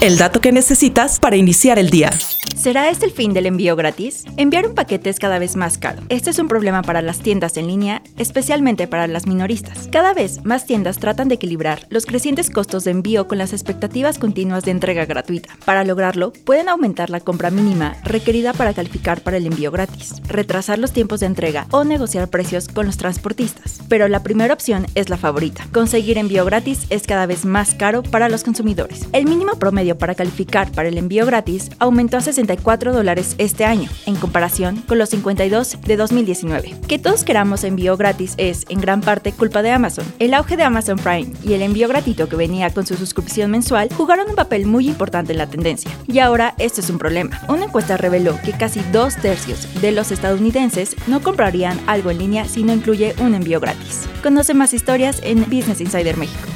El dato que necesitas para iniciar el día. ¿Será este el fin del envío gratis? Enviar un paquete es cada vez más caro. Este es un problema para las tiendas en línea, especialmente para las minoristas. Cada vez más tiendas tratan de equilibrar los crecientes costos de envío con las expectativas continuas de entrega gratuita. Para lograrlo, pueden aumentar la compra mínima requerida para calificar para el envío gratis, retrasar los tiempos de entrega o negociar precios con los transportistas. Pero la primera opción es la favorita. Conseguir envío gratis es cada vez más caro para los consumidores. El mínimo promedio para calificar para el envío gratis aumentó a 60 dólares este año, en comparación con los 52 de 2019. Que todos queramos envío gratis es, en gran parte, culpa de Amazon. El auge de Amazon Prime y el envío gratuito que venía con su suscripción mensual jugaron un papel muy importante en la tendencia. Y ahora esto es un problema. Una encuesta reveló que casi dos tercios de los estadounidenses no comprarían algo en línea si no incluye un envío gratis. Conoce más historias en Business Insider México.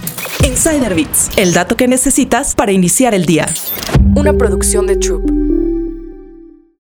Insider Bits, el dato que necesitas para iniciar el día. Una producción de Troop.